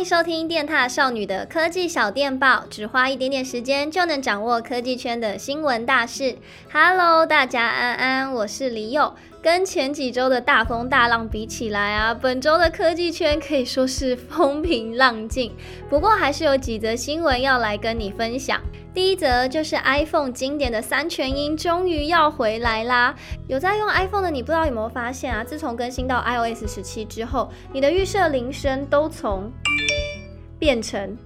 迎收听电踏少女的科技小电报，只花一点点时间就能掌握科技圈的新闻大事。Hello，大家安安，我是李友。跟前几周的大风大浪比起来啊，本周的科技圈可以说是风平浪静。不过还是有几则新闻要来跟你分享。第一则就是 iPhone 经典的三全音终于要回来啦！有在用 iPhone 的你，不知道有没有发现啊？自从更新到 iOS 十七之后，你的预设铃声都从变成。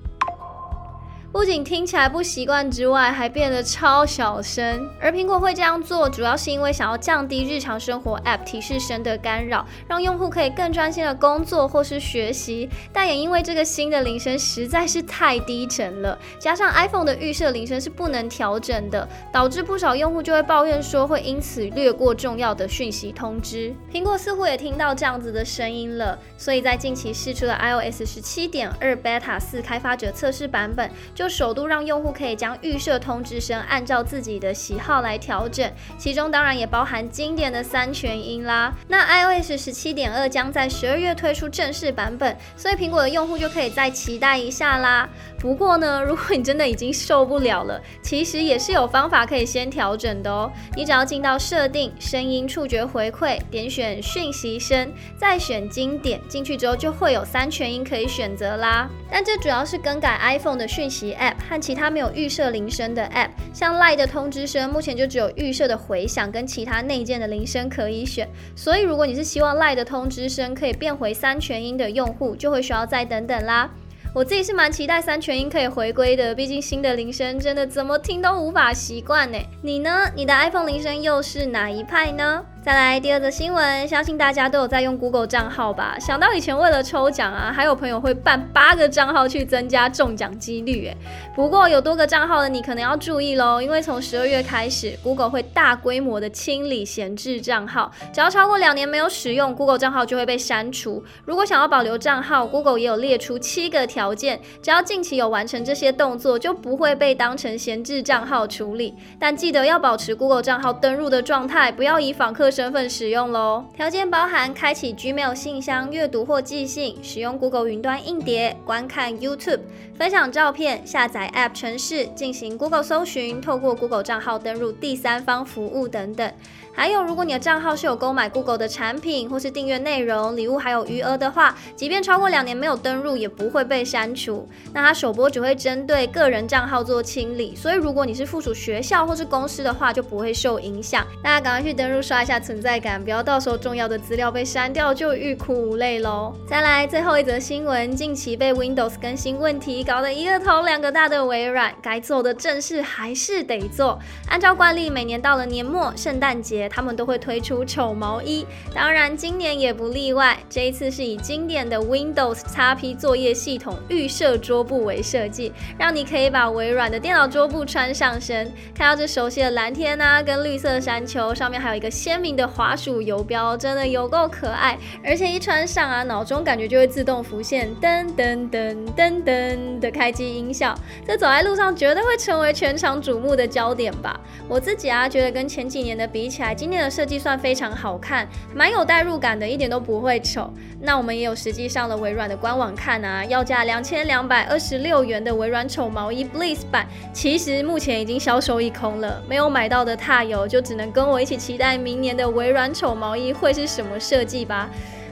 不仅听起来不习惯之外，还变得超小声。而苹果会这样做，主要是因为想要降低日常生活 App 提示声的干扰，让用户可以更专心的工作或是学习。但也因为这个新的铃声实在是太低沉了，加上 iPhone 的预设铃声是不能调整的，导致不少用户就会抱怨说会因此略过重要的讯息通知。苹果似乎也听到这样子的声音了，所以在近期试出的 iOS 十七点二 Beta 四开发者测试版本就。就首度让用户可以将预设通知声按照自己的喜好来调整，其中当然也包含经典的三全音啦。那 iOS 十七点二将在十二月推出正式版本，所以苹果的用户就可以再期待一下啦。不过呢，如果你真的已经受不了了，其实也是有方法可以先调整的哦。你只要进到设定、声音触觉回馈，点选讯息声，再选经典，进去之后就会有三全音可以选择啦。但这主要是更改 iPhone 的讯息。App 和其他没有预设铃声的 App，像 Line 的通知声，目前就只有预设的回响跟其他内建的铃声可以选。所以，如果你是希望 Line 的通知声可以变回三全音的用户，就会需要再等等啦。我自己是蛮期待三全音可以回归的，毕竟新的铃声真的怎么听都无法习惯呢。你呢？你的 iPhone 铃声又是哪一派呢？再来第二则新闻，相信大家都有在用 Google 账号吧？想到以前为了抽奖啊，还有朋友会办八个账号去增加中奖几率。诶，不过有多个账号的你可能要注意喽，因为从十二月开始，Google 会大规模的清理闲置账号，只要超过两年没有使用，Google 账号就会被删除。如果想要保留账号，Google 也有列出七个条件，只要近期有完成这些动作，就不会被当成闲置账号处理。但记得要保持 Google 账号登入的状态，不要以访客身份使用喽。条件包含开启 Gmail 信箱阅读或寄信，使用 Google 云端硬碟，观看 YouTube，分享照片，下载 App 程式，进行 Google 搜寻，透过 Google 账号登入第三方服务等等。还有，如果你的账号是有购买 Google 的产品，或是订阅内容、礼物还有余额的话，即便超过两年没有登入，也不会被删除。那它首播只会针对个人账号做清理，所以如果你是附属学校或是公司的话，就不会受影响。大家赶快去登入刷一下存在感，不要到时候重要的资料被删掉就欲哭无泪喽。再来最后一则新闻，近期被 Windows 更新问题搞得一个头两个大的微软，该做的正事还是得做。按照惯例，每年到了年末、圣诞节。他们都会推出丑毛衣，当然今年也不例外。这一次是以经典的 Windows XP 作业系统预设桌布为设计，让你可以把微软的电脑桌布穿上身。看到这熟悉的蓝天啊，跟绿色山丘，上面还有一个鲜明的滑鼠游标，真的有够可爱。而且一穿上啊，脑中感觉就会自动浮现噔噔噔噔噔的开机音效，这走在路上绝对会成为全场瞩目的焦点吧。我自己啊，觉得跟前几年的比起来，今年的设计算非常好看，蛮有代入感的，一点都不会丑。那我们也有实际上了微软的官网看啊，要价两千两百二十六元的微软丑毛衣 Bliss 版，其实目前已经销售一空了。没有买到的踏友就只能跟我一起期待明年的微软丑毛衣会是什么设计吧。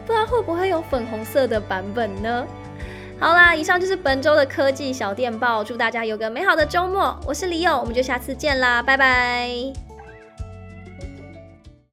不然会不会有粉红色的版本呢？好啦，以上就是本周的科技小电报，祝大家有个美好的周末。我是李勇，我们就下次见啦，拜拜。